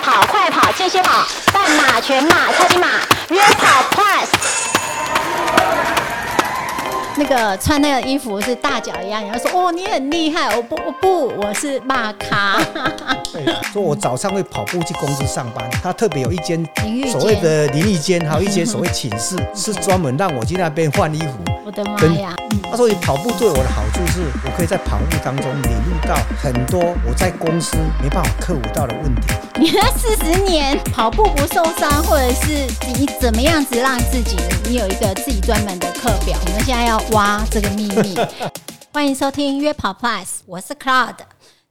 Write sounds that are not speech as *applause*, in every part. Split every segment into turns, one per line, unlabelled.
跑、快跑、间歇跑、半马、全马、超级马、约跑 Plus。
那个穿那个衣服是大脚一样，然后说哦，你很厉害。我不，我不，我是骂咖。
对，说我早上会跑步去公司上班，他特别有一间所谓的淋浴间，还有一间所谓寝室，是专门让我去那边换衣服。
我的妈呀！
他说：“你跑步对我的好处是，我可以在跑步当中领悟到很多我在公司没办法克服到的问题。
你那四十年跑步不受伤，或者是你怎么样子让自己，你有一个自己专门的课表。我们现在要挖这个秘密。*laughs* 欢迎收听约跑 Plus，我是 Cloud。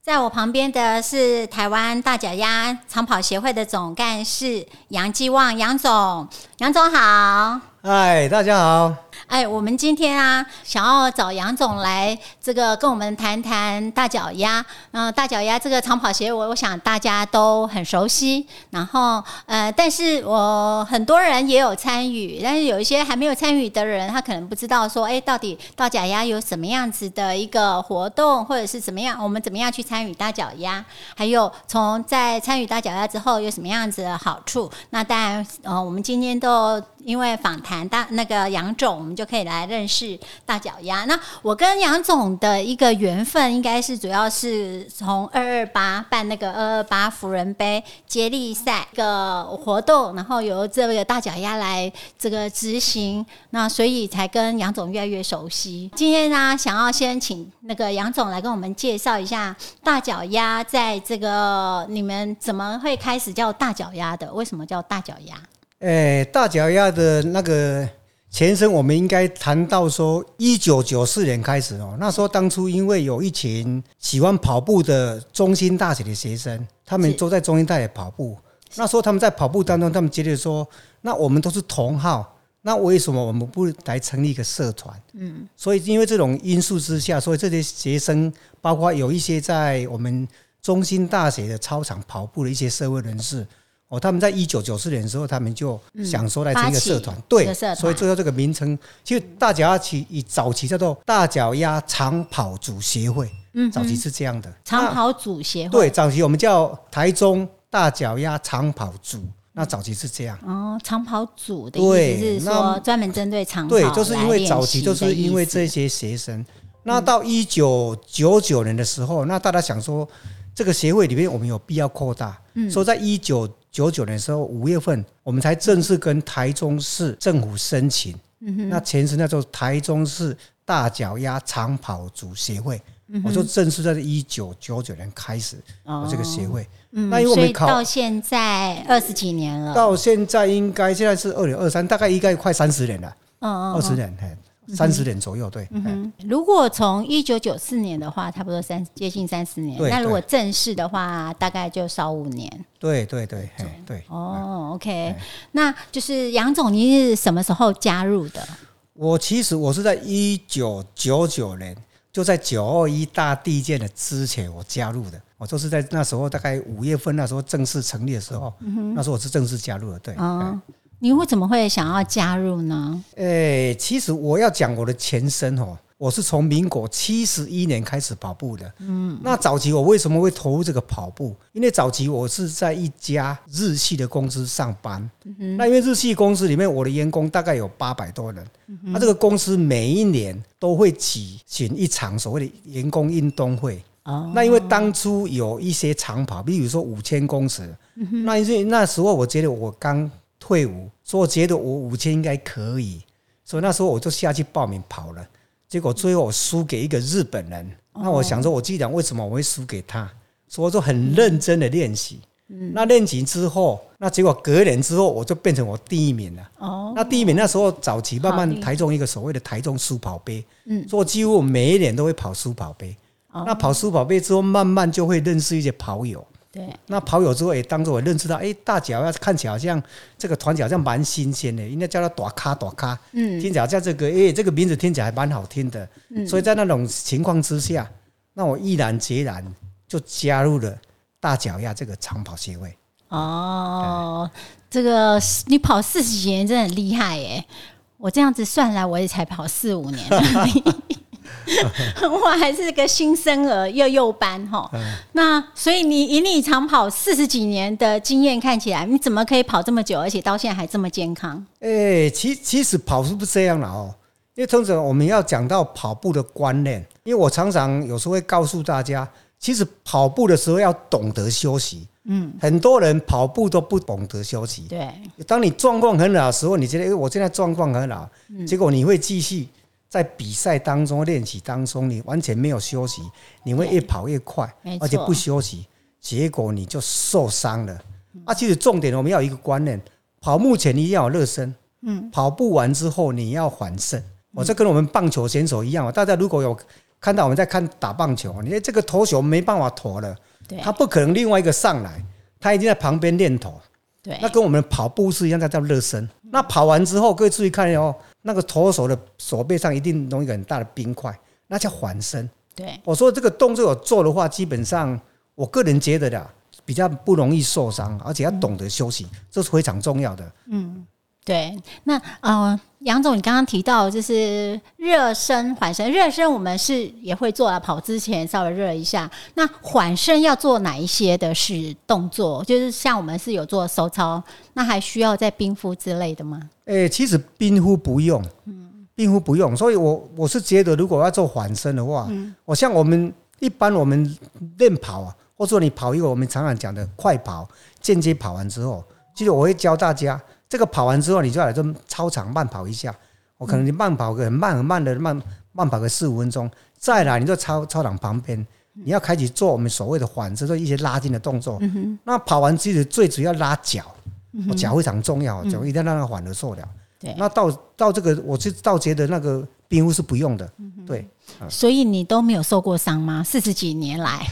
在我旁边的是台湾大脚丫长跑协会的总干事杨继旺杨总，杨总好。
嗨，大家好。
哎，我们今天啊，想要找杨总来这个跟我们谈谈大脚丫。嗯、大脚丫这个长跑鞋，我我想大家都很熟悉。然后呃，但是我很多人也有参与，但是有一些还没有参与的人，他可能不知道说，哎，到底大脚丫有什么样子的一个活动，或者是怎么样，我们怎么样去参与大脚丫？还有从在参与大脚丫之后有什么样子的好处？那当然，呃，我们今天都因为访谈大那个杨总，我们就可以来认识大脚丫。那我跟杨总的一个缘分，应该是主要是从二二八办那个二二八福人杯接力赛一个活动，然后由这个大脚丫来这个执行，那所以才跟杨总越来越熟悉。今天呢，想要先请那个杨总来跟我们介绍一下大脚丫在这个你们怎么会开始叫大脚丫的？为什么叫大脚丫？
哎，大脚丫的那个前身，我们应该谈到说，一九九四年开始哦，那时候当初因为有一群喜欢跑步的中心大学的学生，他们都在中心大学跑步。那时候他们在跑步当中，他们觉得说，那我们都是同好，那为什么我们不来成立一个社团？嗯，所以因为这种因素之下，所以这些学生，包括有一些在我们中心大学的操场跑步的一些社会人士。哦，他们在一九九四年的时候，他们就想说来成立一个社团，对所以最后这个名称，其实大脚丫起以早期叫做大脚丫长跑组协会，
嗯
早期是这样的。
长跑组协会。
对，早期我们叫台中大脚丫长跑组，那早期是这样。
哦，长跑组的意
对
思是说专门针对长跑
对，就是因为早期就是因为这些学生，那到一九九九年的时候，那大家想说这个协会里面我们有必要扩大，
嗯
说在一九九九年的时候五月份，我们才正式跟台中市政府申请，
嗯
那前身叫做台中市大脚丫长跑组协会，
嗯
我就正式在一九九九年开始我这个协会，
嗯
那因为我们考
到现在二十几年了，
到现在应该现在是二零二三，大概应该快三十年了，
嗯嗯。
二十年，嘿，三十年左右，对。嘿
嗯，如果从一九九四年的话，差不多三接近三十年。
对
那如果正式的话，大概就少五年。
对对对，嘿对。
哦，OK，那就是杨总，您是什么时候加入的？
我其实我是在一九九九年，就在九二一大地震的之前，我加入的。我就是在那时候，大概五月份那时候正式成立的时候，那时候我是正式加入的。对，
哦，你会怎么会想要加入呢？
诶、其实我要讲我的前身哦，我是从民国七十一年开始跑步的。嗯，那早期我为什么会投入这个跑步？因为早期我是在一家日系的公司上班。那因为日系公司里面，我的员工大概有八百多人。那这个公司每一年都会举行一场所谓的员工运动会。
哦，
那因为当初有一些长跑，比如说五千公尺，那因为那时候我觉得我刚退伍，所以我觉得我五千应该可以，所以那时候我就下去报名跑了。结果最后我输给一个日本人，那我想说，我既然为什么我会输给他，所以我就很认真的练习。那练习之后，那结果隔年之后，我就变成我第一名了。
哦，
那第一名那时候早期慢慢台中一个所谓的台中书跑杯，所以我几乎每一年都会跑书跑杯。
哦
那跑书跑杯之后，慢慢就会认识一些跑友。
对，
那跑友之后也当做我认识到，哎，大脚丫看起来好像这个团体好像蛮新鲜的，应该叫它短咖短咖，
嗯
听起来好像这个，哎，这个名字听起来还蛮好听的。所以在那种情况之下，那我毅然决然就加入了大脚丫这个长跑协会。
哦，这个你跑四十几年真的很厉害耶！我这样子算来，我也才跑四五年而已。*laughs* 哇，还是个新生儿幼幼班哈。那所以你以你长跑四十几年的经验看起来，你怎么可以跑这么久，而且到现在还这么健康？
哎、其其实跑是不是这样了哦？因为通常我们要讲到跑步的观念，因为我常常有时候会告诉大家，其实跑步的时候要懂得休息。嗯，很多人跑步都不懂得休息。
对，
当你状况很好的时候，你觉得，哎，我现在状况很好，结果你会继续在比赛当中、练习当中，你完全没有休息，你会越跑越快而且不休息，结果你就受伤了。啊，其实重点我们要有一个观念，跑步前你一定要有热身，嗯，跑步完之后你要缓身。我这跟我们棒球选手一样，大家如果有看到我们在看打棒球，你看这个投球没办法投了，
对，
他不可能另外一个上来，他已经在旁边练投。
对，
那跟我们跑步是一样，那叫热身。那跑完之后，各位注意看哦，那个投手的手背上一定弄一个很大的冰块，那叫缓身。
对，
我说这个动作有做的话，基本上我个人觉得的比较不容易受伤，而且要懂得休息，这是非常重要的。
嗯对，那呃，杨总，你刚刚提到就是热身、缓身。热身我们是也会做了，跑之前稍微热一下。那缓身要做哪一些的是动作？就是像我们是有做手操，那还需要再冰敷之类的吗？
诶、其实冰敷不用，嗯冰敷不用，所以我我是觉得，如果要做缓身的话，嗯我像我们一般我们练跑啊，或者说你跑一个我们常常讲的快跑，间接跑完之后，其实我会教大家，这个跑完之后，你就要来这操场慢跑一下，我可能你慢跑个很慢很慢的慢慢跑个四五分钟，再来你就操操场旁边。你要开始做我们所谓的缓身，做一些拉筋的动作。那跑完其实最主要拉脚，我脚非常重要，脚一定要让它缓的受了。
对
那到到这个，我是倒觉得那个冰敷是不用的，对，
所以你都没有受过伤吗？四十几年来，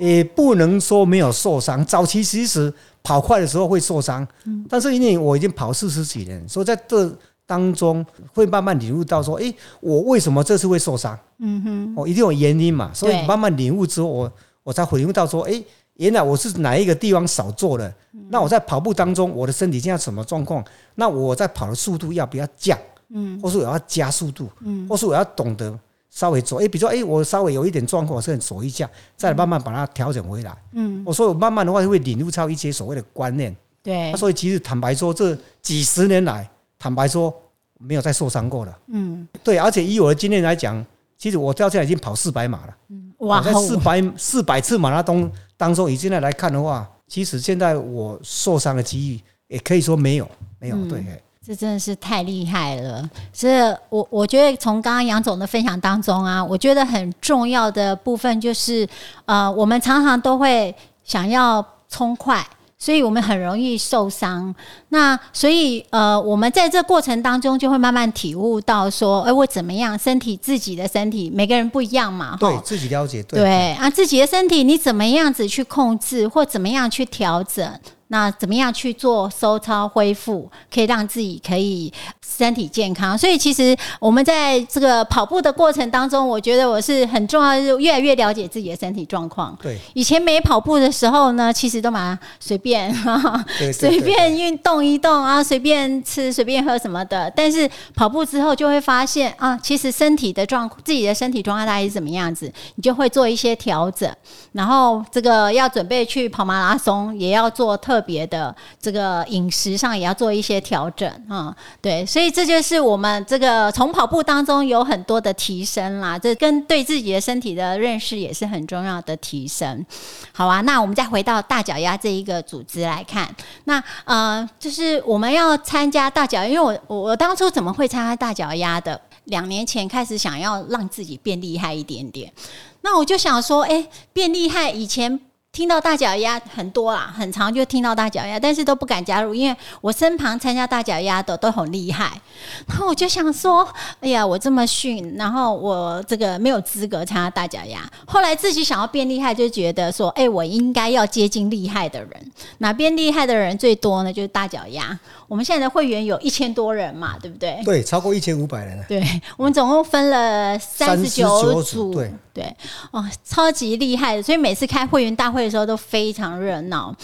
也不能说没有受伤。早期其实跑快的时候会受伤，但是因为我已经跑四十几年，所以在这当中会慢慢领悟到说，诶，我为什么这次会受伤？嗯哼，我一定有原因嘛，所以
对
慢慢领悟之后，我我才回悟到说，诶，原来我是哪一个地方少做了。那我在跑步当中，我的身体现在什么状况？那我在跑的速度要不要降？嗯，或是我要加速度？嗯，或是我要懂得稍微走？诶，比如说，诶，我稍微有一点状况，我是很走一下，再慢慢把它调整回来。嗯，我说我慢慢的话会领悟到一些所谓的观念。
对
那，所以其实坦白说，这几十年来，坦白说没有再受伤过了。嗯，对，而且以我的经验来讲，其实我到现在已经跑四百码了。嗯哇四百四百次马拉松当中，以现在来看的话，其实现在我受伤的机遇也可以说没有，没有。对，嘿
这真的是太厉害了！是我我觉得从刚刚杨总的分享当中啊，我觉得很重要的部分就是，呃，我们常常都会想要冲快。所以我们很容易受伤，那所以呃，我们在这过程当中就会慢慢体悟到说，哎、我怎么样，身体自己的身体每个人不一样嘛，
对自己了解，对
对啊，自己的身体你怎么样子去控制，或怎么样去调整？那怎么样去做收操恢复，可以让自己可以身体健康？所以其实我们在这个跑步的过程当中，我觉得我是很重要，的是越来越了解自己的身体状况。
对
以前没跑步的时候呢，其实都蛮随便，*laughs*
对对
随便运动一动啊，随便吃随便喝什么的。但是跑步之后就会发现啊，其实身体的状自己的身体状态大概是怎么样子，你就会做一些调整。然后这个要准备去跑马拉松，也要做特特别的这个饮食上也要做一些调整啊、对，所以这就是我们这个从跑步当中有很多的提升啦，这跟对自己的身体的认识也是很重要的提升。好啊，那我们再回到大脚丫这一个组织来看，那呃，就是我们要参加大脚，因为我我我当初怎么会参加大脚丫的？两年前开始想要让自己变厉害一点点，那我就想说，哎、变厉害，以前听到大脚丫很多啦，很长就听到大脚丫，但是都不敢加入，因为我身旁参加大脚丫的都很厉害。然后我就想说，哎呀，我这么逊，然后我这个没有资格参加大脚丫。后来自己想要变厉害，就觉得说，哎、我应该要接近厉害的人。哪边厉害的人最多呢？就是大脚丫。我们现在的会员有一千多人嘛，对不对？
对，超过一千五百人了。
对，我们总共分了三十九组，
对
对，哦，超级厉害的。所以每次开会员大会的时候都非常热闹。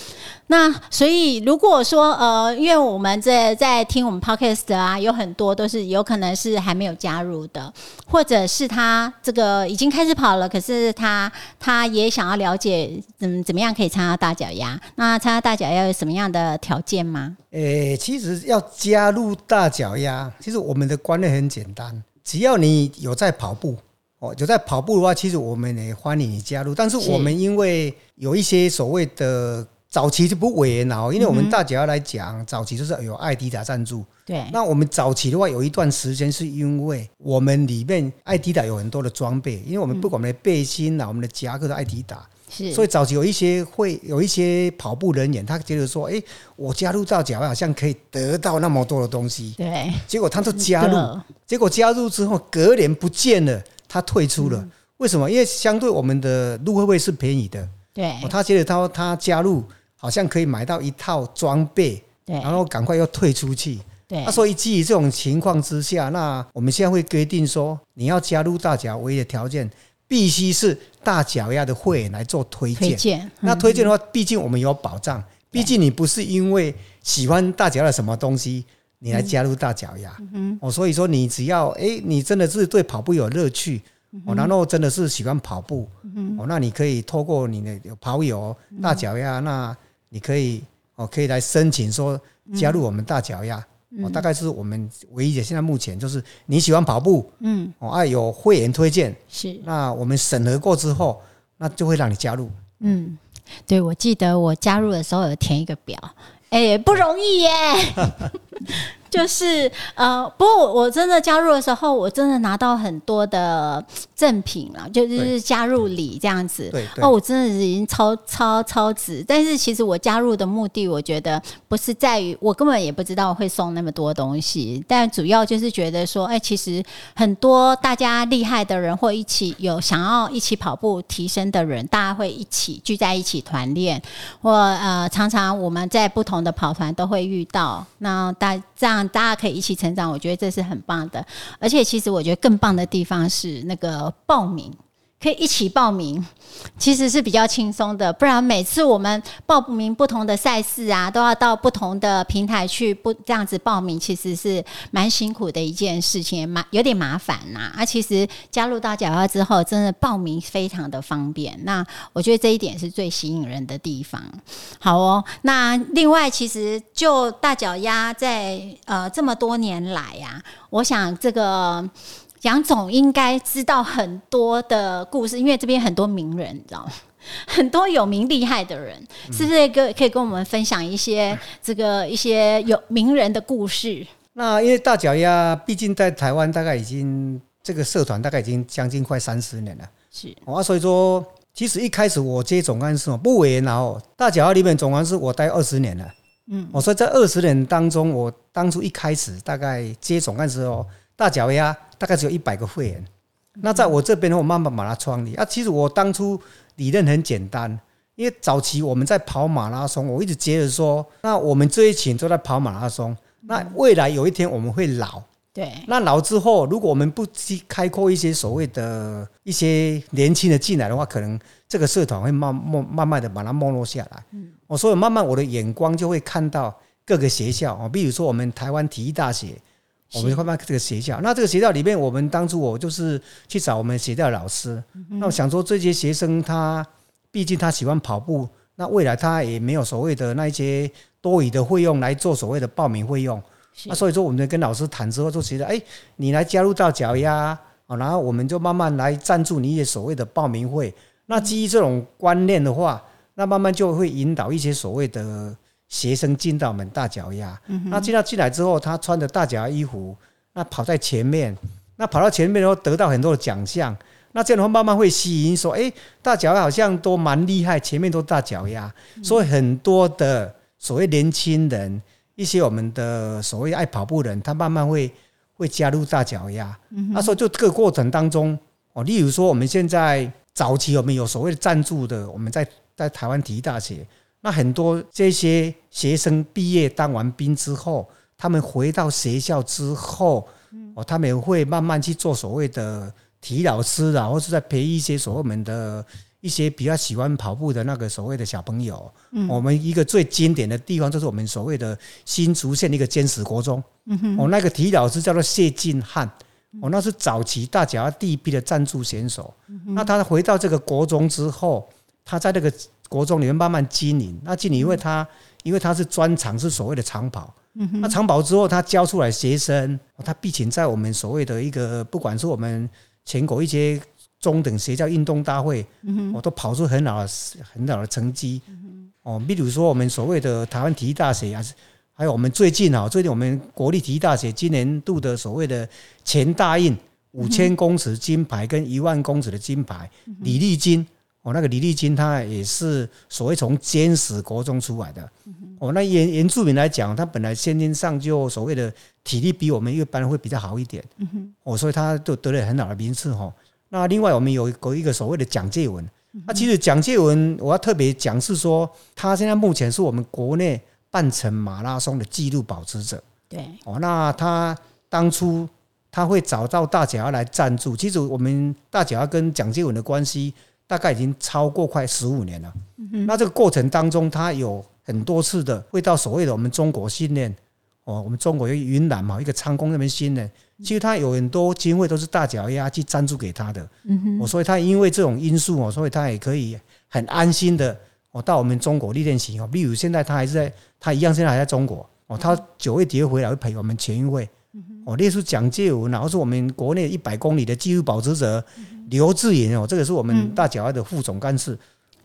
那所以如果说呃，因为我们在在听我们 podcast 啊，有很多都是有可能是还没有加入的，或者是他这个已经开始跑了，可是他他也想要了解怎怎么样可以参加大脚丫。那参加大脚丫有什么样的条件吗？
诶、其实要加入大脚丫，其实我们的观念很简单，只要你有在跑步。哦，有在跑步的话，其实我们也欢迎你加入。但是
是。
我们因为有一些所谓的早期就不委员哦，因为我们大脚丫来讲，早期就是有艾迪达赞助。
对，
那我们早期的话，有一段时间是因为我们里面艾迪达有很多的装备，因为我们不管我们的背心啊、我们的夹克都艾迪达，
是，
所以早期有一些会有一些跑步人员，他觉得说，哎、我加入到脚好像可以得到那么多的东西，
对，
结果他都加入，结果加入之后隔年不见了，他退出了。为什么？因为相对我们的入会费是便宜的，
对
哦，他觉得他他加入好像可以买到一套装备，
对
然后赶快要退出去。
对
那、，所以基于这种情况之下，那我们现在会规定说，你要加入大脚唯一的条件必须是大脚丫的会员来做推荐。
推荐，
那推荐的话，毕竟我们有保障，毕竟你不是因为喜欢大脚丫的什么东西，你来加入大脚丫。嗯，哦，所以说你只要哎、你真的是对跑步有乐趣。哦，然后真的是喜欢跑步，哦，那你可以透过你的跑友大脚丫，那你可以哦，可以来申请说加入我们大脚丫，哦，大概是我们唯一的现在目前就是你喜欢跑步，
嗯，
哦，啊有会员推荐，
是，
那我们审核过之后，那就会让你加入。
嗯，对，我记得我加入的时候有填一个表，哎、不容易耶。*laughs* 就是呃，不过我我真的加入的时候，我真的拿到很多的赠品了，就是加入礼这样子。哦，我真的是已经超超超值。但是其实我加入的目的，我觉得不是在于我根本也不知道会送那么多东西，但主要就是觉得说，哎、其实很多大家厉害的人或一起有想要一起跑步提升的人，大家会一起聚在一起团练，或呃，常常我们在不同的跑团都会遇到，那大这样大家可以一起成长，我觉得这是很棒的。而且其实我觉得更棒的地方是那个报名。可以一起报名，其实是比较轻松的。不然每次我们报名不同的赛事啊，都要到不同的平台去不这样子报名，其实是蛮辛苦的一件事情，蛮有点麻烦呐、啊。其实加入大脚丫之后，真的报名非常的方便。那我觉得这一点是最吸引人的地方。好哦，那另外其实就大脚丫在呃这么多年来呀、我想这个。杨总应该知道很多的故事，因为这边很多名人，你知道吗？*laughs* 很多有名厉害的人，是不是跟可以跟我们分享一些这个一些有名人的故事？
那因为大脚丫，毕竟在台湾大概已经这个社团大概已经将近快三十年了，
是。
哦啊，所以说其实一开始我接总干事哦，不委员然后大脚丫里面总干事我待二十年了，嗯，我、说在二十年当中，我当初一开始大概接总干事哦，大脚丫大概只有一百个会员，那在我这边我慢慢把它创立啊，其实我当初理论很简单。因为早期我们在跑马拉松，我一直觉得说，那我们这一群都在跑马拉松，那未来有一天我们会老，
对，
那老之后，如果我们不去开阔一些所谓的一些年轻的进来的话，可能这个社团会慢慢慢慢的把它没落下来。嗯，我所以慢慢我的眼光就会看到各个学校啊，比如说我们台湾体育大学，我们会看这个学校。那这个学校里面，我们当初我就是去找我们学校的老师，那我想说这些学生他毕竟他喜欢跑步，那未来他也没有所谓的那一些多余的费用来做所谓的报名费用。那所以说，我们跟老师谈之后，就觉得，哎，你来加入到脚丫啊，然后我们就慢慢来赞助你一些所谓的报名费。那基于这种观念的话，那慢慢就会引导一些所谓的学生进到我们大脚丫。那进到进来之后，他穿着大脚丫衣服，那跑在前面，那跑到前面然后得到很多的奖项。那这样的话，慢慢会吸引说，哎，大脚丫好像都蛮厉害，前面都大脚丫，所以很多的所谓年轻人。一些我们的所谓爱跑步人，他慢慢会会加入大脚丫。那时候就这个过程当中，哦，例如说我们现在早期我们有所谓的赞助的，我们在在台湾体育大学，那很多这些学生毕业当完兵之后，他们回到学校之后，哦，他们会慢慢去做所谓的体育老师啊，或是在培育一些所谓我们的。一一些比较喜欢跑步的那个所谓的小朋友。我们一个最经典的地方就是我们所谓的新竹县的一个坚实国中。哦，那个体育老师叫做谢晋汉。哦，那是早期大脚第一批的赞助选手。那他回到这个国中之后，他在那个国中里面慢慢经营。那经营，因为他因为他是专长是所谓的长跑。那长跑之后，他教出来学生，他毕竟在我们所谓的一个，不管是我们全国一些中等学校运动大会，我都跑出很好的很好的成绩。哦，比如说我们所谓的台湾体育大学，还是还有我们最近啊，最近我们国立体育大学今年度的所谓的前大运五千公尺金牌跟一万公尺的金牌，李丽金。哦，那个李丽金他也是所谓从监史国中出来的。哦，那原原住民来讲，他本来先天上就所谓的体力比我们一般会比较好一点。哦，所以他就得了很好的名次哈。那另外我们有一个所谓的蒋介文，那其实蒋介文我要特别讲是说，他现在目前是我们国内半程马拉松的纪录保持者。
对。
哦，那他当初他会找到大脚来赞助，其实我们大脚跟蒋介文的关系。大概已经超过快十五年了。那这个过程当中，他有很多次的会到所谓的我们中国训练哦，我们中国有云南嘛，一个昌工那边训练，其实他有很多经费都是大脚丫去赞助给他的。嗯哼，我所以他因为这种因素哦，所以他也可以很安心的哦到我们中国历练习哦。例如现在他还是在，他一样现在还在中国哦，他九月底会回来会陪我们全运会。哦，列出蒋介文，然后是我们国内一百公里的纪录保持者刘志颖哦，这个是我们大脚丫的副总干事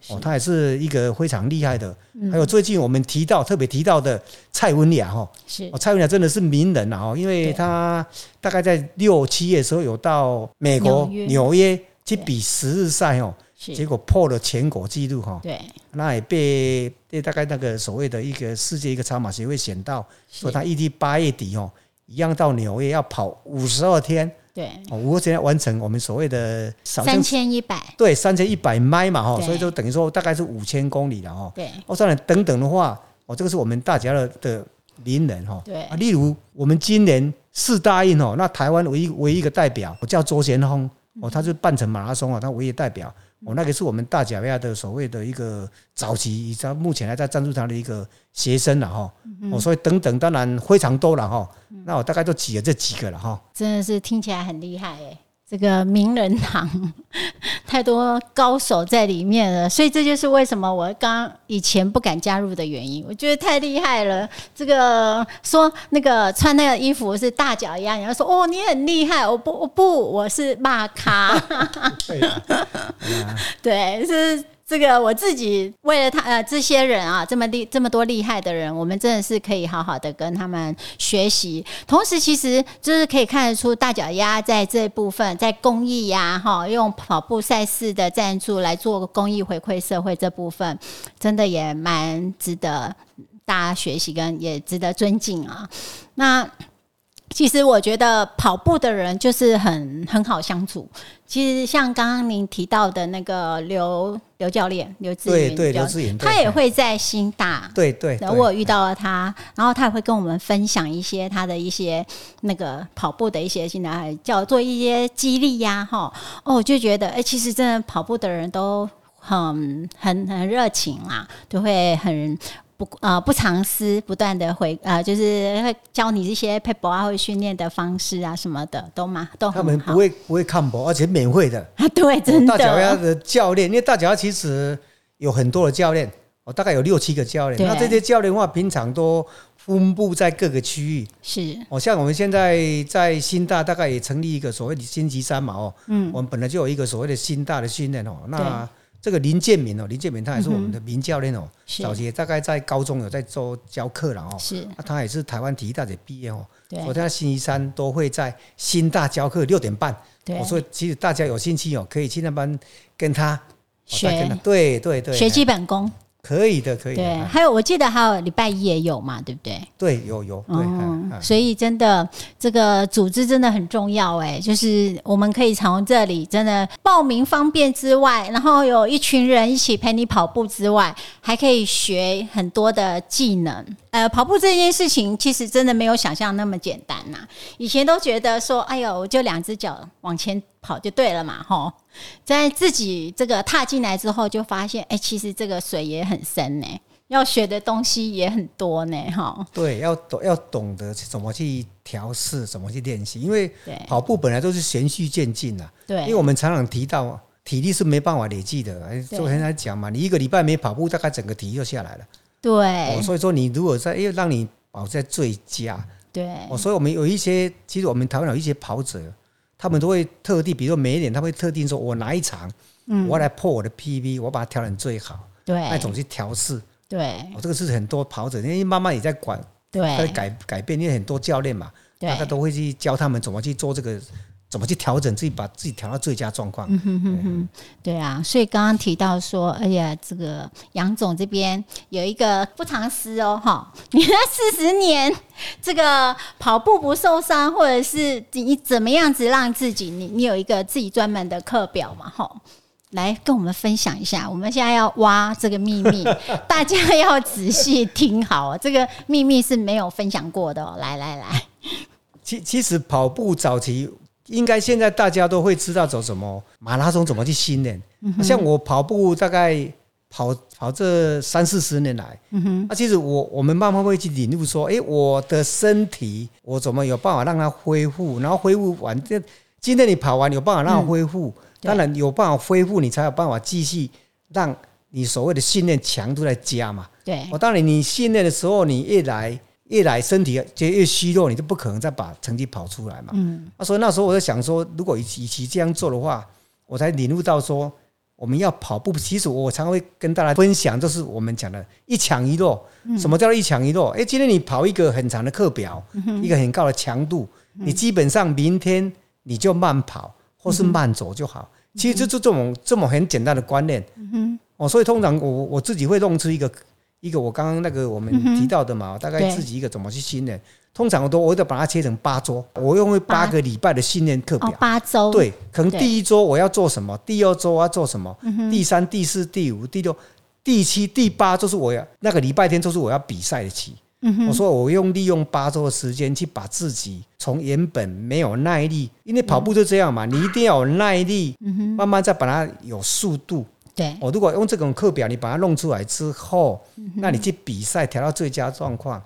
哦，他也是一个非常厉害的。还有最近我们提到特别提到的蔡文雅哈，
是。
哦，蔡文雅真的是名人啊，哦，因为他大概在六七月的时候有到美国纽约。去比十日赛哦，结果破了全国纪录哈，
对，
那也被被大概那个所谓的一个世界一个超马协会选到，说他预计八月底哦。一样到纽约要跑五十二天，
对，
五十二天完成我们所谓的
三千一百，
对，三千一百迈嘛哈，所以就等于说大概是五千公里了哈。
对，
哦，当然等等的话，哦，这个是我们大家的的名人哈。
对，
啊，例如我们今年四大运哦，那台湾唯一唯一一个代表我叫周贤峰，哦，他是半程马拉松啊，他唯一代表。哦，那个是我们大脚丫的所谓的一个早期，到目前还在赞助他的一个学生了哈。哦，所以等等，当然非常多了哈。那我大概都举了这几个了哈。
真的是听起来很厉害哎。这个名人堂太多高手在里面了，所以这就是为什么我刚以前不敢加入的原因。我觉得太厉害了。这个说那个穿那个衣服是大脚丫，然后说哦，你很厉害。我不，我不，我是骂咖。*laughs* 对，是。这个我自己为了他呃这些人啊这么厉这么多厉害的人，我们真的是可以好好的跟他们学习。同时，其实就是可以看得出大脚丫在这部分在公益呀哈，用跑步赛事的赞助来做公益回馈社会这部分，真的也蛮值得大家学习跟也值得尊敬啊。那。其实我觉得跑步的人就是很很好相处。其实像刚刚您提到的那个刘刘教练刘志
云，对对刘志云，
他也会在新大，
对对。
我遇到了他，然后他也会跟我们分享一些他的一些那个跑步的一些现在叫做一些激励呀，哈哦，我就觉得哎，其实真的跑步的人都很很很热情啊，就会很。不呃不藏私，不断的回呃，就是会教你这些 p a p e 啊，或训练的方式啊什么的，都嘛都
他们不会不会看薄，而且免费的
啊，*laughs* 对，真的。
大脚丫的教练，因为大脚丫其实有很多的教练，我大概有六七个教练。那这些教练的话，平常都分布在各个区域。
是，
哦，像我们现在在新大，大概也成立一个所谓的星级三嘛，哦，嗯，我们本来就有一个所谓的新大的训练哦，那。这个林建明哦，林建明他也是我们的名教练哦，早期大概在高中有在做教课了哦，
是，
他也是台湾体育大学毕业哦，我在星期三都会在新大教课六点半，我说其实大家有兴趣哦，可以去那边跟他。
学，
对对对，
学基本功。
可以的，可以。
对，还有我记得还有礼拜一也有嘛，对不对？
对，有有。对，
所以真的这个组织真的很重要哎，就是我们可以从这里真的报名方便之外，然后有一群人一起陪你跑步之外，还可以学很多的技能。呃，跑步这件事情其实真的没有想象那么简单呐。以前都觉得说，哎呦，我就两只脚往前跑就对了嘛，吼。在自己这个踏进来之后，就发现，哎、其实这个水也很深呢，要学的东西也很多呢，哈。
对，要懂要懂得怎么去调试，怎么去练习，因为跑步本来都是循序渐进的。
对
因为我们常常提到体力是没办法累积的，昨天在讲嘛，你一个礼拜没跑步，大概整个体力就下来了。
对
哦，所以说你如果在，因为让你保在最佳，
对
哦，所以我们有一些，其实我们台湾有一些跑者，他们都会特地，比如说每一年，他会特定说，我哪一场，我要来破我的 PB，我把它调整最好，那种
对
去调试。
对。
哦，这个是很多跑者，因为慢慢也在管，在
对
改改变，因为很多教练嘛，
对。
大家都会去教他们怎么去做这个，怎么去调整自己，把自己调到最佳状况。
嗯哼哼哼对啊，所以刚刚提到说，哎呀，这个杨总这边有一个不藏私哦，哈，*laughs* 你那四十年这个跑步不受伤，或者是你怎么样子让自己，你你有一个自己专门的课表嘛，哈。来跟我们分享一下，我们现在要挖这个秘密，*laughs* 大家要仔细听好哦，这个秘密是没有分享过的哦。来来来，
其其实跑步早期，应该现在大家都会知道走什么马拉松怎么去训练。像我跑步大概跑跑这三四十年来，嗯，啊，其实我我们慢慢会去领悟说，诶，我的身体我怎么有办法让它恢复，然后恢复完这今天你跑完有办法让它恢复，当然有办法恢复，你才有办法继续让你所谓的训练强度在加嘛。
对。
我当然，你训练的时候，你一来越来身体就越虚弱，你就不可能再把成绩跑出来嘛。嗯，啊，所以那时候我就想说，如果与其与其这样做的话，我才领悟到说，我们要跑步。其实我常会跟大家分享，就是我们讲的一强一弱。什么叫做一强一弱？诶，今天你跑一个很长的课表，一个很高的强度，你基本上明天你就慢跑或是慢走就好。其实就就这种这么很简单的观念。嗯哦，所以通常我我自己会弄出一个一个我刚刚那个我们提到的嘛，大概自己一个怎么去训练。通常我都我都把它切成八周，我用八个礼拜的训练课表
哦，。八周，
对，可能第一周我要做什么，第二周我要做什么，第三、第四、第五、第六、第七、第八，就是我要那个礼拜天，就是我要比赛的期。我说我用利用八周的时间去把自己从原本没有耐力，因为跑步就这样嘛，你一定要有耐力，慢慢再把它有速度。
对。
我如果用这种课表，你把它弄出来之后，那你去比赛调到最佳状况，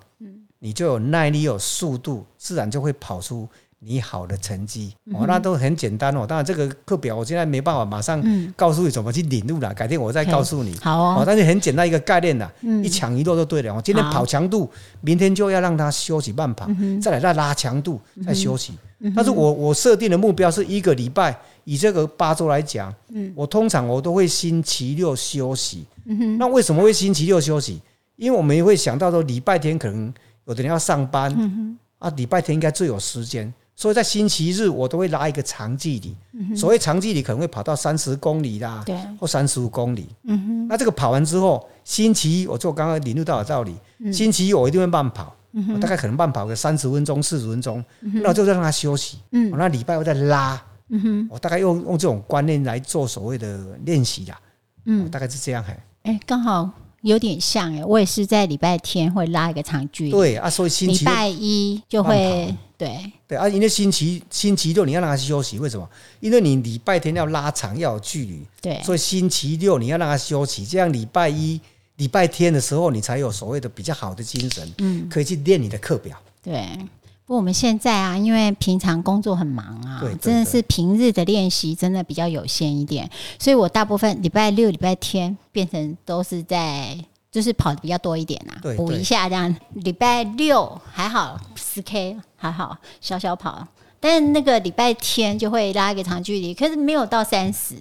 你就有耐力、有速度，自然就会跑出你好的成绩。哦，那都很简单哦。当然，这个课表我现在没办法马上告诉你怎么去领悟了，改天我再告诉你。
好哦
哦，但是很简单一个概念啦，一强一弱就对了。我今天跑强度，明天就要让它休息慢跑，再来再拉强度，再休息。但是我我设定的目标是一个礼拜，以这个八周来讲，我通常我都会星期六休息。那为什么会星期六休息？因为我们也会想到说礼拜天可能有的人要上班，啊，礼拜天应该最有时间，所以在星期日我都会拉一个长距离。所谓长距离可能会跑到三十公里啦，
对
或三十五公里。那这个跑完之后，星期一我做刚刚领悟到的道理，星期一我一定会慢跑，我大概可能慢跑个三十分钟、四十分钟，那我就让他休息。我那礼拜我再拉，我大概用用这种观念来做所谓的练习啦。嗯，大概是这样嘿。
哎，刚好有点像哎，我也是在礼拜天会拉一个长距离，
对啊，所以星期六
礼拜一就会对
对啊，因为星期星期六你要让他休息，为什么？因为你礼拜天要拉长，要有距离，
对
所以星期六你要让他休息，这样礼拜一、礼拜天的时候，你才有所谓的比较好的精神，嗯，可以去练你的课表。
对。不过我们现在啊，因为平常工作很忙啊
对，对
真的是平日的练习真的比较有限一点，所以我大部分礼拜六、礼拜天变成都是在就是跑的比较多一点啊
对，
补一下这样。礼拜六还好十 K 还好小小跑，但那个礼拜天就会拉一个长距离，可是没有到三十，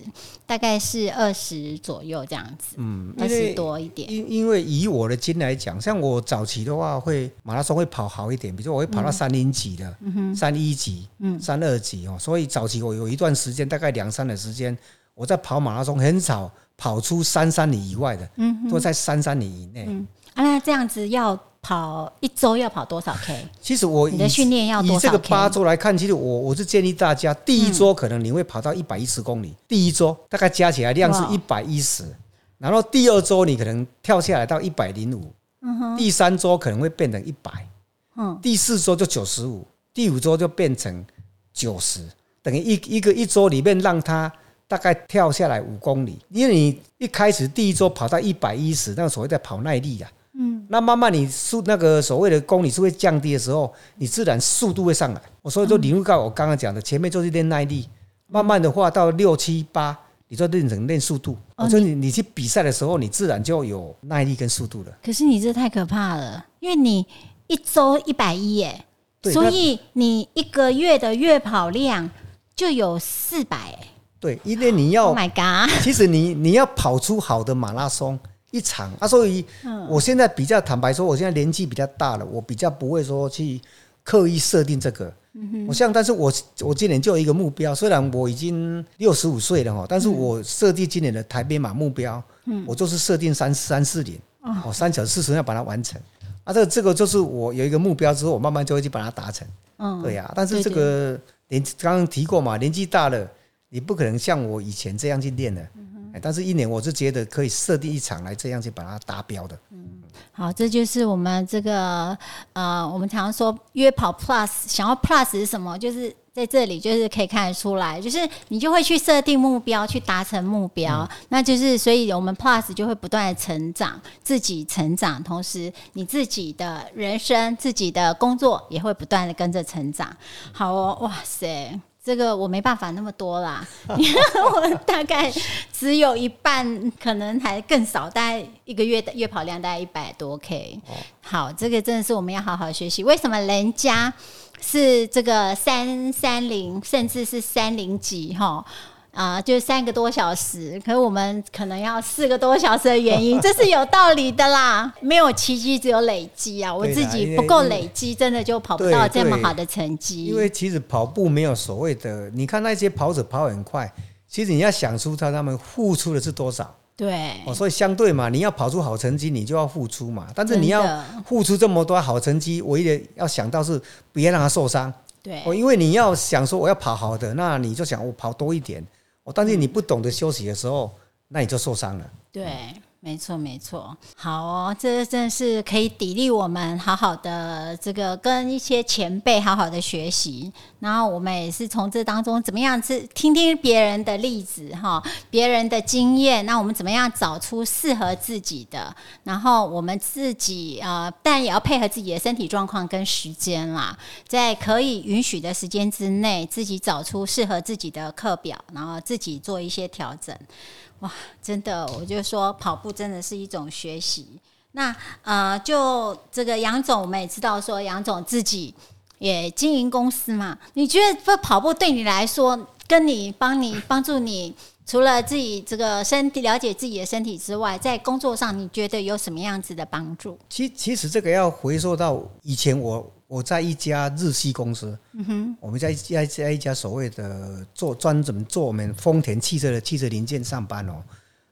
大概是二十左右这样子，
嗯，
二十多一点。
因因为以我的经来讲，像我早期的话，会马拉松会跑好一点，比如说我会跑到三零级的，三一级，三二级哦。所以早期我有一段时间，大概两三的时间，我在跑马拉松很少跑出三三里以外的，嗯都在三三里以内。
啊，那这样子要跑一周要跑多少 K？
其实我以
你的训练要多少
以这个八周来看，其实我我是建议大家，第一周可能你会跑到一百一十公里，第一周大概加起来量是
哇
一百一十，然后第二周你可能跳下来到一百零五，第三周可能会变成一百，
嗯
第四周就九十五，第五周就变成九十。等于一一个一周里面让它大概跳下来五公里，因为你一开始第一周跑到一百一十，那个所谓的跑耐力啊，嗯，那慢慢你速那个所谓的公里数会降低的时候，你自然速度会上来。我所以就领悟到我刚刚讲的，前面就是练耐力，慢慢的话到六七八，你就练成练速度。我说你你去比赛的时候，你自然就有耐力跟速度了。
可是你这太可怕了，因为你一周一百一耶，
对
所以你一个月的月跑量就有四百。
对，因为你要
Oh my god！
其实你你要跑出好的马拉松一场啊，所以我现在比较坦白说，我现在年纪比较大了，我比较不会说去刻意设定这个。我像，但是我我今年就有一个目标，虽然我已经六十五岁了哈，但是我设定今年的台北马目标，我就是设定三三四年，哦，三小时四十分要把它完成。啊，这个这个就是我有一个目标之后，我慢慢就会去把它达成。
嗯，
对呀、但是这个年刚刚提过嘛，年纪大了，你不可能像我以前这样去练的。哎但是一年我是觉得可以设定一场来这样去把它达标的。
好，这就是我们这个呃，我们常说约跑 Plus，想要 Plus 是什么？就是在这里就是可以看得出来，就是你就会去设定目标，去达成目标，那就是所以我们 Plus 就会不断的成长，自己成长，同时你自己的人生、自己的工作也会不断的跟着成长。好哦，哇塞！这个我没办法那么多啦，因为我大概只有一半，可能还更少，大概一个月的月跑量大概一百多 K。好，这个真的是我们要好好学习。为什么人家是这个三三零，甚至是三零几哈？啊、就三个多小时，可是我们可能要四个多小时的原因，这是有道理的啦。没有奇迹，只有累积啊！我自己不够累积，真的就跑不到这么好的成绩。
因为其实跑步没有所谓的，你看那些跑者跑很快，其实你要想出他他们付出的是多少。
对，
哦，所以相对嘛，你要跑出好成绩，你就要付出嘛。但是你要付出这么多好成绩，唯一的要想到是别让他受伤。
对，
哦，因为你要想说我要跑好的，那你就想我跑多一点。哦，但是你不懂得休息的时候，那你就受伤了。
对，没错，没错。好哦，这真是可以砥砺我们好好的这个跟一些前辈好好的学习，然后我们也是从这当中怎么样是听听别人的例子哈，别人的经验，那我们怎么样找出适合自己的，然后我们自己呃，但也要配合自己的身体状况跟时间啦，在可以允许的时间之内，自己找出适合自己的课表，然后自己做一些调整。哇，真的，我就说跑步真的是一种学习。那呃，就这个杨总，我们也知道说杨总自己也经营公司嘛。你觉得这跑步对你来说，跟你帮你帮助你，除了自己这个身体了解自己的身体之外，在工作上你觉得有什么样子的帮助？
其其实这个要回溯到以前我我在一家日系公司，嗯哼，我们在一家在一家所谓的做专门做我们丰田汽车的汽车零件上班哦。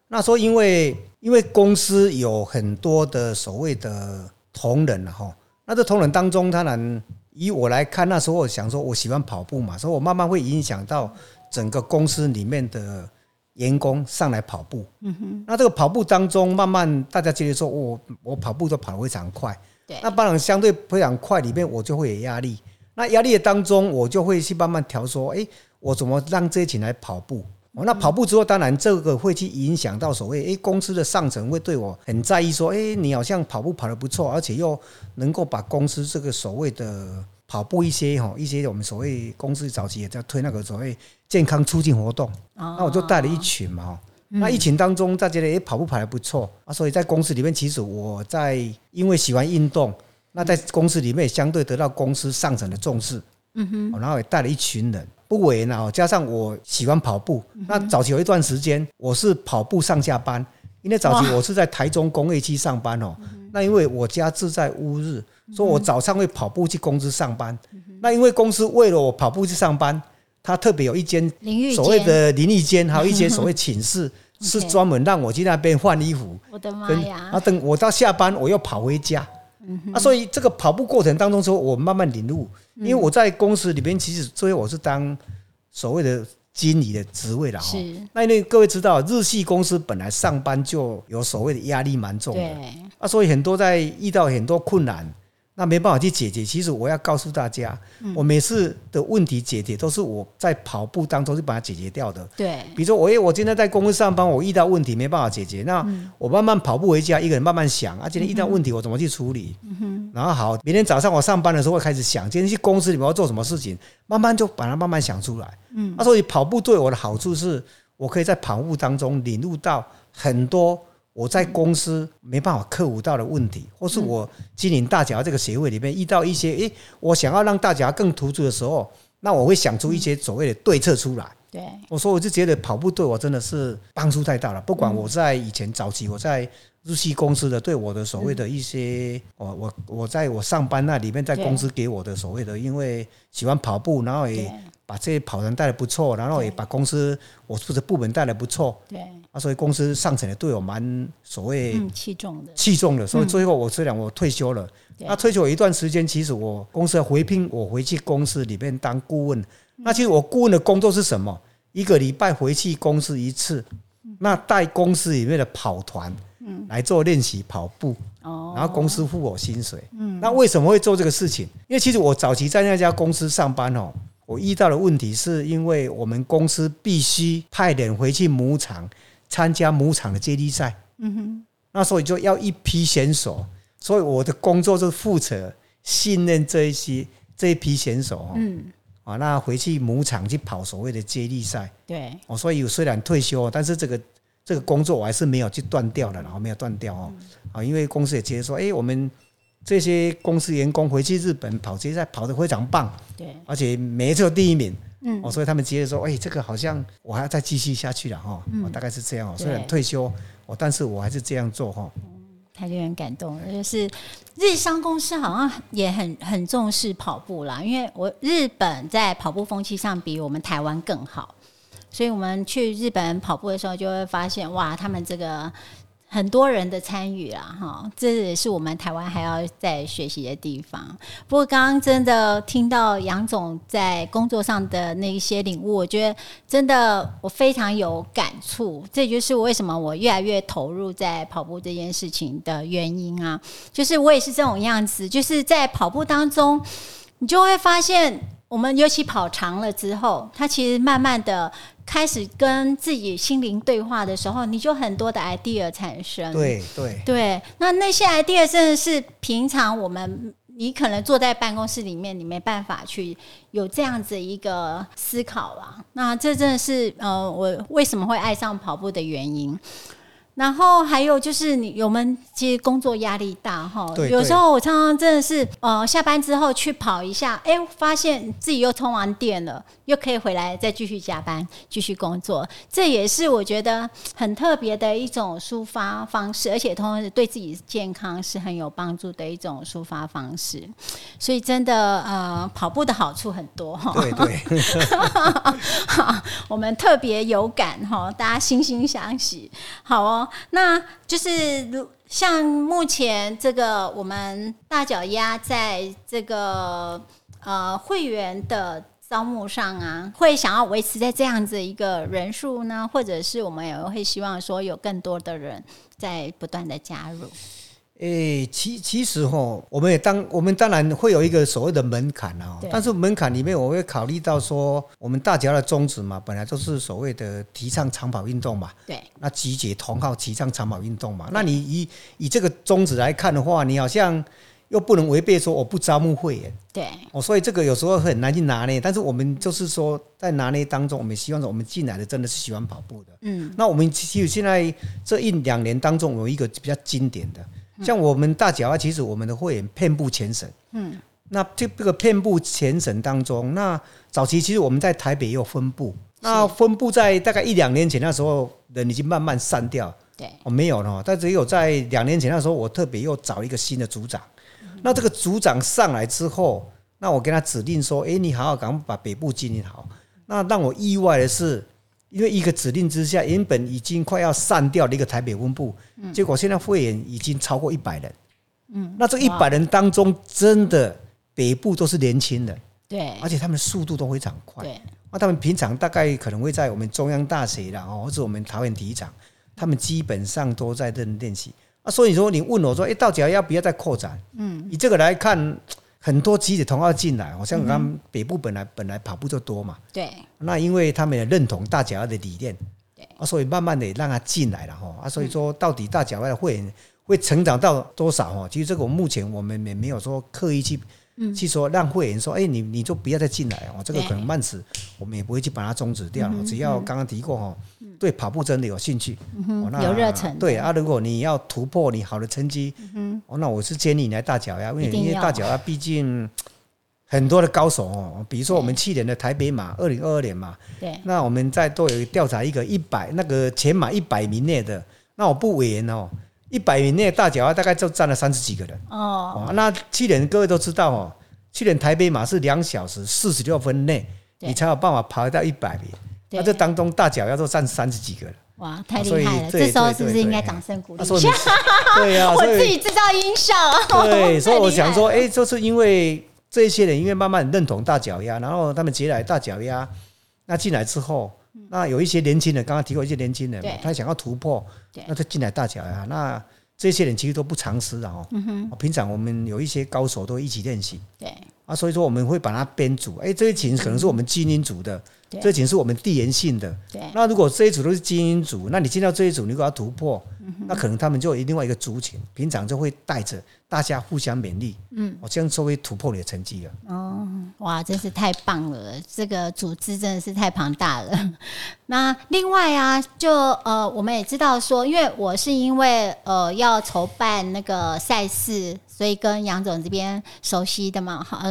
那时候因为因为公司有很多的所谓的同仁哈，那这同仁当中，当然以我来看，那时候我想说我喜欢跑步嘛，所以我慢慢会影响到整个公司里面的员工上来跑步。嗯哼，那这个跑步当中，慢慢大家觉得说我我跑步都跑得非常快。
对
那当然相对非常快，里面我就会有压力。那压力的当中，我就会去慢慢调说，哎、我怎么让这一群来跑步？哦，那跑步之后，当然这个会去影响到所谓，哎、公司的上层会对我很在意，说，哎、你好像跑步跑得不错，而且又能够把公司这个所谓的跑步一些哈一些我们所谓公司早期也在推那个所谓健康促进活动，
哦
那我就带了一群嘛哈。那疫情当中，大家觉得诶跑步跑得不错啊，所以在公司里面，其实我在因为喜欢运动，那在公司里面也相对得到公司上层的重视，嗯哼，然后也带了一群人，不为呢，加上我喜欢跑步，那早期有一段时间我是跑步上下班，因为早期我是在台中工业区上班哦，那因为我家住在乌日，所以我早上会跑步去公司上班，那因为公司为了我跑步去上班，他特别有一间。所谓的淋浴间，还有一些 *laughs* 所谓寝室，是专门让我去那边换衣服。*laughs*
我的妈
跟
呀
啊，！等我到下班，我又跑回家。
嗯
啊，所以这个跑步过程当中，说我慢慢领悟，因为我在公司里边，其实最后我是当所谓的经理的职位了哈。那因为各位知道，日系公司本来上班就有所谓的压力蛮重的
对，
啊，所以很多在遇到很多困难，那没办法去解决。其实我要告诉大家，
嗯
我每次的问题解决都是我在跑步当中就把它解决掉的。
对，
比如说，我诶，我今天在公司上班，我遇到问题没办法解决，那
嗯
我慢慢跑步回家，一个人慢慢想啊，今天遇到问题我怎么去处理？
嗯
然后好，明天早上我上班的时候会开始想，今天去公司里面要做什么事情，慢慢就把它慢慢想出来。嗯，那所以跑步对我的好处是，我可以在跑步当中领悟到很多我在公司没办法克服到的问题，或是我经营大脚这个协会里面遇到一些，诶，我想要让大家更突出的时候，那我会想出一些所谓的对策出来。
对，
我说，我就觉得跑步对我真的是帮助太大了。不管我在以前早期我在日系公司的，对我的所谓的一些，我我我在我上班那里面，在公司给我的所谓的，因为喜欢跑步，然后也把这些跑人带的不错，然后也把公司我负责部门带的不错
对，
啊，所以公司上层也对我蛮所谓
嗯，器重的，
器重的。所以最后我虽然我退休了，
对
那退休有一段时间，其实我公司要回聘我回去公司里面当顾问。那其实我顾问的工作是什么？一个礼拜回去公司一次，那带公司里面的跑团，来做练习跑步，
哦，
然后公司付我薪水。嗯那为什么会做这个事情？因为其实我早期在那家公司上班哦，我遇到的问题是因为我们公司必须派人回去牧场参加牧场的接力赛。嗯哼，那所以就要一批选手，所以我的工作就是负责信任这一些这一批选手哦。
嗯，
啊，那回去牧场去跑所谓的接力赛。
对，
哦，所以虽然退休，但是这个这个工作我还是没有去断掉的，然后没有断掉哦。啊，因为公司也觉得说，哎、我们这些公司员工回去日本跑接力赛跑得非常棒，
对，
而且每一次都第一名。
嗯
哦，所以他们觉得说，哎、这个好像我还要再继续下去了哈。哦，大概是这样哦。虽然退休，哦，但是我还是这样做哈。
他就很感动了，就是日商公司好像也很很重视跑步啦，因为我日本在跑步风气上比我们台湾更好，所以我们去日本跑步的时候就会发现，哇，他们这个很多人的参与啊，哈，这也是我们台湾还要再学习的地方。不过刚刚真的听到杨总在工作上的那一些领悟，我觉得真的我非常有感触。这就是为什么我越来越投入在跑步这件事情的原因啊。就是我也是这种样子，就是在跑步当中，你就会发现，我们尤其跑长了之后，他其实慢慢的开始跟自己心灵对话的时候，你就很多的 idea 产生。
对对
对，那那些 idea 真的是平常我们你可能坐在办公室里面，你没办法去有这样子一个思考啦。那这真的是呃，我为什么会爱上跑步的原因。然后还有就是你我们其实工作压力大哈，有时候我常常真的是呃下班之后去跑一下，哎，发现自己又充完电了，又可以回来再继续加班继续工作，这也是我觉得很特别的一种抒发方式，而且同时对自己健康是很有帮助的一种抒发方式。所以真的呃，跑步的好处很多哈。
对对，*laughs*
我们特别有感哈，大家惺惺相惜。好哦，那就是如像目前这个我们大脚丫在这个呃会员的。招募上啊，会想要维持在这样子一个人数呢，或者是我们也会希望说有更多的人在不断的加入。
诶、其其实哈，我们也当我们当然会有一个所谓的门槛啊，但是门槛里面我会考虑到说，我们大家的宗旨嘛，本来就是所谓的提倡长跑运动嘛，
对。
那集结同好提倡长跑运动嘛，那你以以这个宗旨来看的话，你好像又不能违背说我不招募会员。
对。
哦，所以这个有时候很难去拿捏。但是我们就是说在拿捏当中，我们希望说我们进来的真的是喜欢跑步的，
嗯，
那我们其实现在这一两年当中有一个比较经典的，像我们大脚啊，其实我们的会员遍布全省。
嗯，
那这这个遍布全省当中，那早期其实我们在台北也有分布，那分布在大概一两年前那时候人已经慢慢散掉，
对。
哦没有了，但只有在两年前那时候，我特别又找一个新的组长。那这个组长上来之后，那我跟他指令说：“诶，你好好赶快把北部经营好。”那让我意外的是，因为一个指令之下，原本已经快要散掉的一个台北分部，结果现在会员已经超过一百人。嗯，那这一百人当中，真的北部都是年轻人，
对
而且他们速度都非常快。
对
那他们平常大概可能会在我们中央大学啦，哦，或者我们桃园体育场，他们基本上都在这练习。啊，所以说你问我说，哎，到底要不要再扩展？嗯，以这个来看，很多集体同样进来，好像我们北部本来本来跑步就多嘛，
对，
那因为他们也认同大脚丫的理念，
对
啊，所以慢慢的让他进来了哈啊，所以说到底大脚丫的会员会成长到多少哈？其实这个目前我们也没有说刻意去。去说让会员说，哎，你你就不要再进来哦，这个可能慢死，我们也不会去把它终止掉。只要刚刚提过哦，对跑步真的有兴趣，
有热忱，
对啊，如果你要突破你好的成绩，哦，那我是建议你来大脚丫，因为因为大脚丫毕竟很多的高手哦，比如说我们去年的台北马，二零二二年嘛，
对，
那我们在都有调查一个一百那个前马一百名内的，那我不委员哦。一百名内大脚啊，大概就占了三十几个人哦。那去年各位都知道哦，去年台北马是两小时四十六分内，你才有办法跑到一百名。那这当中大脚丫都占三十几个人。
哇，太厉害了！这时候是不是应该掌声鼓励？*laughs*
对呀，*laughs*
我自己制造音效。*laughs*
对，所以我想说，哎，就是因为这些人因为慢慢认同大脚丫，然后他们接来大脚丫，那进来之后。那有一些年轻人，刚刚提过一些年轻人，他想要突破，那他进来大脚呀。那这些人其实都不常识的哦。平常我们有一些高手都一起练习。
对
啊，所以说我们会把它编组。哎，这些琴可能是我们精英组的，这群是我们地缘性的。
对。
那如果这一组都是精英组，那你进到这一组，你如果要突破，那可能他们就有另外一个族群，平常就会带着。大家互相勉励，嗯，我这样就会突破你的成绩了。
哦，哇，真是太棒了！这个组织真的是太庞大了。*laughs* 那另外啊，就呃，我们也知道说，因为我是因为呃要筹办那个赛事，所以跟杨总这边熟悉的嘛，好，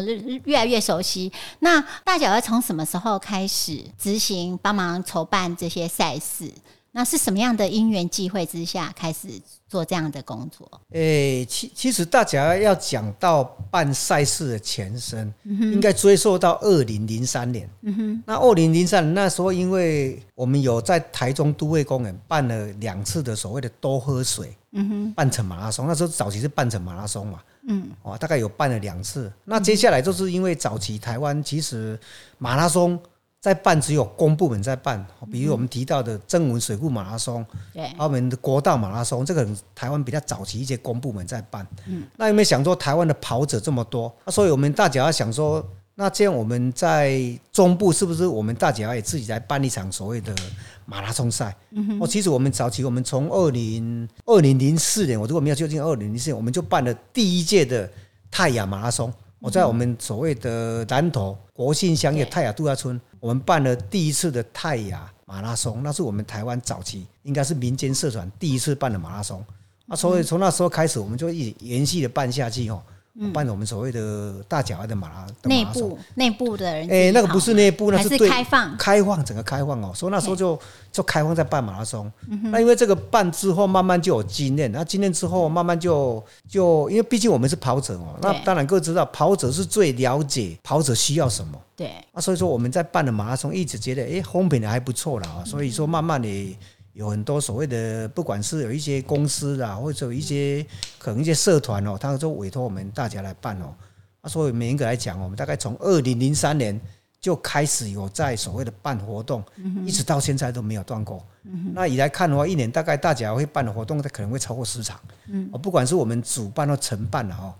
越来越熟悉。那大脚要从什么时候开始执行帮忙筹办这些赛事？那是什么样的因缘际会之下开始做这样的工作？
诶，其其实大家要讲到办赛事的前身，应该追溯到二零零三年。嗯哼，那二零零三年那时候，因为我们有在台中都会公园办了两次的所谓的多喝水，嗯哼，半程马拉松。那时候早期是半程马拉松嘛，嗯，哦，大概有办了两次。那接下来就是因为早期台湾其实马拉松。在办只有公部门在办，比如我们提到的增文水库马拉松，
对，
澳门的国道马拉松，这个台湾比较早期一些公部门在办。嗯，那有没有想说台湾的跑者这么多？所以我们大家要想说，那这样我们在中部是不是我们大家也自己来办一场所谓的马拉松赛？嗯哦，其实我们早期我们从二零二零零四年，我如果没有就近二零零四年，我们就办了第一届的太阳马拉松。我在我们所谓的南投国信乡业泰雅度假村，我们办了第一次的泰雅马拉松，那是我们台湾早期应该是民间社团第一次办的马拉松。那，所以从那时候开始，我们就一延续的办下去哦。办我们所谓的大脚的马拉
内部内部的人
哎，那个不是内部，那
是
开
放
开放整个开放哦。所以那时候就就开放在办马拉松。那因为这个办之后，慢慢就有经验。那经验之后，慢慢就就因为毕竟我们是跑者哦。那当然各位知道，跑者是最了解跑者需要什么。
对
啊，所以说我们在办的马拉松，一直觉得哎，烘焙的还不错了啊。所以说慢慢的。有很多所谓的，不管是有一些公司啊，或者有一些可能一些社团哦，他们都委托我们大家来办哦。啊，所以每一个来讲，我们大概从二零零三年就开始有在所谓的办活动，一直到现在都没有断过。那以来看的话，一年大概大家会办的活动，它可能会超过十场。嗯，哦，不管是我们主办或承办的哈，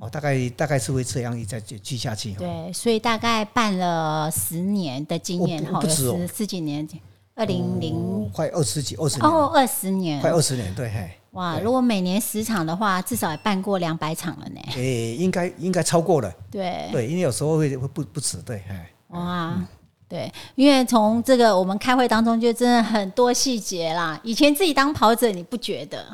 哦，大概大概是会这样一再继下去。
对，所以大概办了十年的经验哈，十十几年。二零零
快二十几二十年
哦，二十年
快二十年，对嘿。
哇，如果每年十场的话，至少也办过两百场了呢。
诶，应该应该超过了。
对
对，因为有时候会会不不止，对嘿。
哇，对，因为从这个我们开会当中，就真的很多细节啦。以前自己当跑者，你不觉得？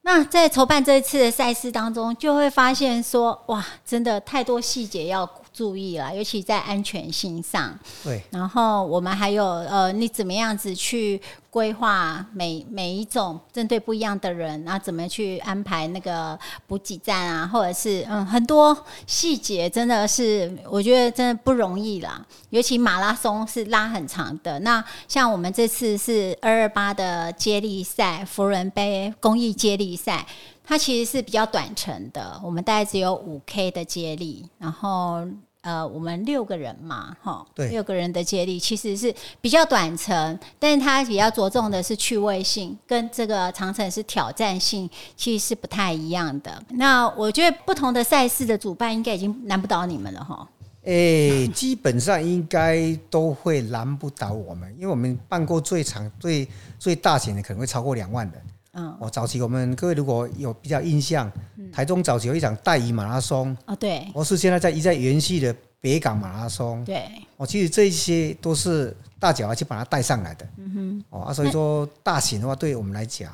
那在筹办这一次的赛事当中，就会发现说，哇，真的太多细节要。注意啦，尤其在安全性上。
对。
然后我们还有呃，你怎么样子去规划每每一种针对不一样的人，然后怎么去安排那个补给站啊，或者是嗯很多细节，真的是我觉得真的不容易啦。尤其马拉松是拉很长的，那像我们这次是二二八的接力赛，福人杯公益接力赛。它其实是比较短程的，我们大概只有五 K 的接力，然后呃，我们六个人嘛，哈，
对
六个人的接力其实是比较短程，但是它比较着重的是趣味性，跟这个长程是挑战性，其实是不太一样的。那我觉得不同的赛事的主办应该已经难不倒你们了，哈。
诶、基本上应该都会难不倒我们，因为我们办过最长、最最大型的可能会超过两万人。
嗯，
哦，早期我们各位如果有比较印象，台中早期有一场带鱼马拉松，
哦，对
我是现在在一在延续的北港马拉松，
对，
哦，其实这一些都是大脚啊去把它带上来的。嗯哼，哦啊，所以说大型的话，对我们来讲，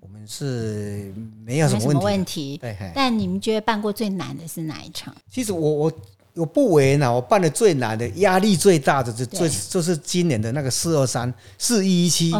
我们是没有什
么
么问题。
问题。
对，
但你们觉得办过最难的是哪一场？
其实我我我不为难，我办的最难的、压力最大的，就
对。
最就是今年的那个四二三四一一七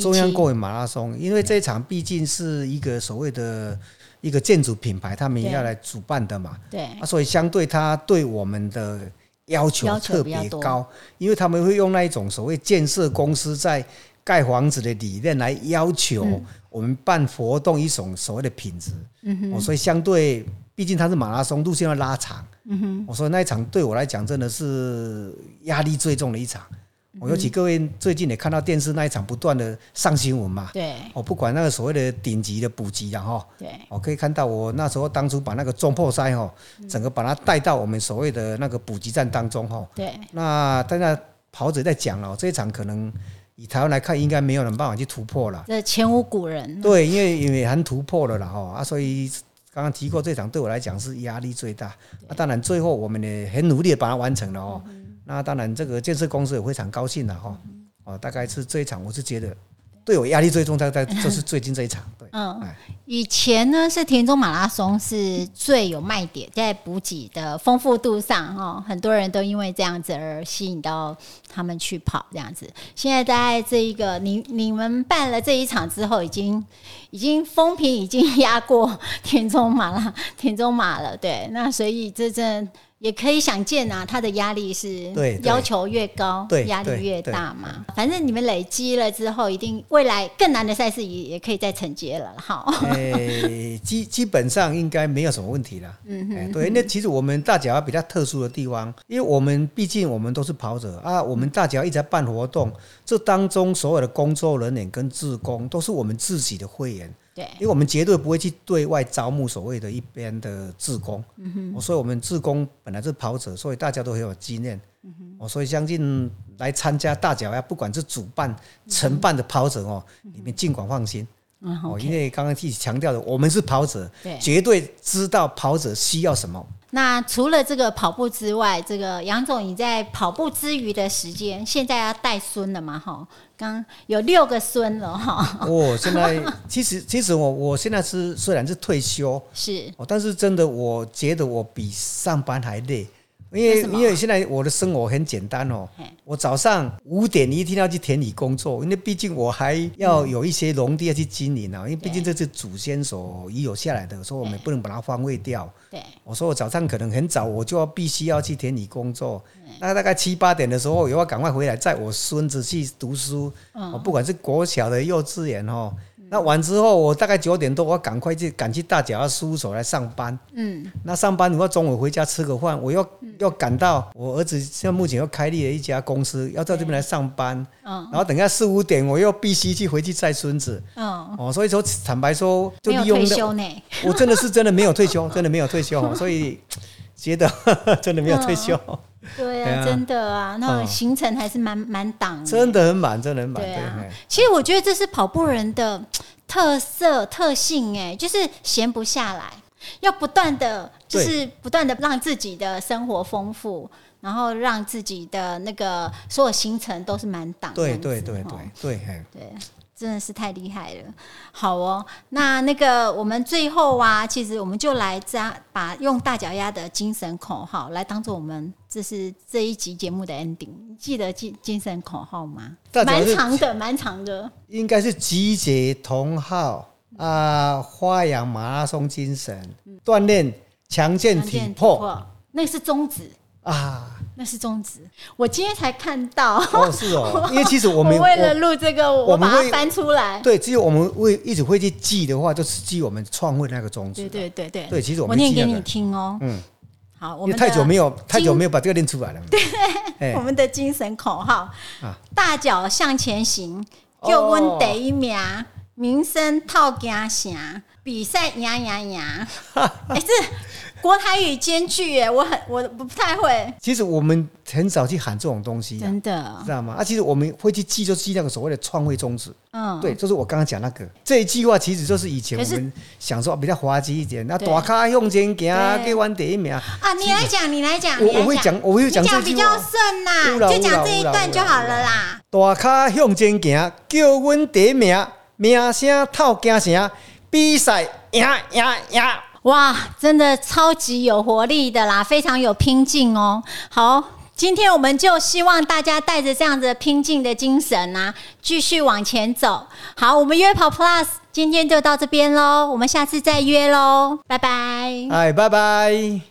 中央公园马拉松，因为这一场毕竟是一个所谓的一个建筑品牌，他们
对
要来主办的嘛，
对。
啊，所以相对他对我们的要求特别高，因为他们会用那一种所谓建设公司在盖房子的理念来要求
嗯。
我们办活动一种所谓的品质，哦，所以相对，毕竟它是马拉松，路线要拉长，嗯哼，我说那一场对我来讲真的是压力最重的一场。
嗯
我尤其各位最近也看到电视那一场不断的上新闻嘛，
对
我，不管那个所谓的顶级的补给然后。
对
我可以看到，我那时候当初把那个中破塞哈，整个把它带到我们所谓的那个补给站当中哈。
对，
那大家跑者在讲了，这一场可能以台湾来看，应该没有人办法去突破了。
这前无古人。
对，因为很突破了啦哈啊，所以刚刚提过这场对我来讲是压力最大。那、当然最后我们也很努力的把它完成了哦。那当然这个建设公司也非常高兴了哈。哦，大概是这一场，我是觉得对我压力最重，在在 *laughs* 就是最近这一场。对，
嗯
哎，
以前呢是田中马拉松是最有卖点，在补给的丰富度上哈，很多人都因为这样子而吸引到他们去跑这样子。现在在这一个你你们办了这一场之后，已经已经风评已经压过田中马拉田中马了，对，那所以这真。也可以想见啊，他的压力是要求越高，
对
压力越大嘛。反正你们累积了之后，一定未来更难的赛事也也可以再承接了，好。
诶、基 *laughs* 基本上应该没有什么问题了。嗯哼，对，那其实我们大脚比较特殊的地方，因为我们毕竟我们都是跑者啊，我们大脚一直在办活动，这当中所有的工作人员跟志工都是我们自己的会员。
对。
因为我们绝对不会去对外招募所谓的一边的志工，嗯、所以我们志工本来是跑者，所以大家都很有经验，嗯、我所以相信来参加大脚丫，不管是主办、承办的跑者哦，你们尽管放心。
嗯
哦因为刚刚提强调的，我们是跑者，
对。
绝对知道跑者需要什么。
那除了这个跑步之外，这个杨总你在跑步之余的时间，现在要带孙了嘛？哈，刚有六个孙了哈，
哦，现在其实其实我我现在是虽然是退休 *laughs*
是
哦，但是真的我觉得我比上班还累。因
为
因为现在我的生活很简单哦，我早上五点一定要去田里工作，因为毕竟我还要有一些农地要去经营啊，因为毕竟这是祖先所遗留下来的，所以我们不能把它荒废掉。
对
我说我早上可能很早，我就要必须要去田里工作。那大概七八点的时候，我要赶快回来载我孙子去读书。哦，不管是国小的、幼稚园哦。那完之后，我大概九点多，我赶快去赶去大脚要事务所来上班。
嗯，
那上班如果中午回家吃个饭，我又又赶到我儿子现在目前又开立了一家公司，要到这边来上班。
嗯
然后等下四五点，我又必须去回去载孙子。
嗯，
哦，所以说坦白说，就
没有
利用那
退休呢，
我真的是真的没有退休，真的没有退休，所以 *laughs* 真的没有退休，
对啊，真的啊，那行程还是蛮蛮挡的，
真的很满，真的很满。
对其实我觉得这是跑步人的特色特性，哎，就是闲不下来，要不断的，就是不断的让自己的生活丰富，然后让自己的那个所有行程都是满档。
对对对
哦。
对对，
对，真的是太厉害了。好哦，那那个我们最后啊，其实我们就来加把用大脚丫的精神口号来当做我们这是这一集节目的 ending。记得精精神口号吗？蛮长的，蛮长的。
应该是集结同好啊，发扬马拉松精神，锻炼强健体魄
那是宗旨，
啊。
那是宗旨。我今天才看到。
哦，是哦，*laughs* 因为其实我们
我为了录这个，我
我
把它翻出来。
对，只有我们会一直会去记的话，就是记我们创会那个宗旨
对。对对对
对其实我
我念给你听哦。
嗯，
好，我们
太久没有太久没有把这个念出来了。*laughs* 对，哎
我们的精神口号
啊：
大脚向前行，
哦
叫阮第一名，名声套家城，比赛赢赢赢。*laughs* 哎，这国台语兼具耶，我很我不太会，
其实我们很少去喊这种东西、啊，
真的
知。道吗？啊，其实我们会去记，就记那个所谓的创会宗旨。
嗯，
对，就是我刚刚讲那个这一句话，其实就是以前我们想说比较滑稽一点，那大咖向前行，
对
给完第一名。
啊，你来讲，你来讲，
我我会讲我会讲
你讲比较
这句话
顺
有
啦，就讲这一段就好了啦。
大咖向前行，叫阮第一名，名声透京城，比赛赢赢赢。
哇，真的超级有活力的啦，非常有拼劲哦。好，今天我们就希望大家带着这样子拼劲的精神啊，继续往前走。好，我们约跑 Plus 今天就到这边喽，我们下次再约喽，拜拜。
哎，拜拜。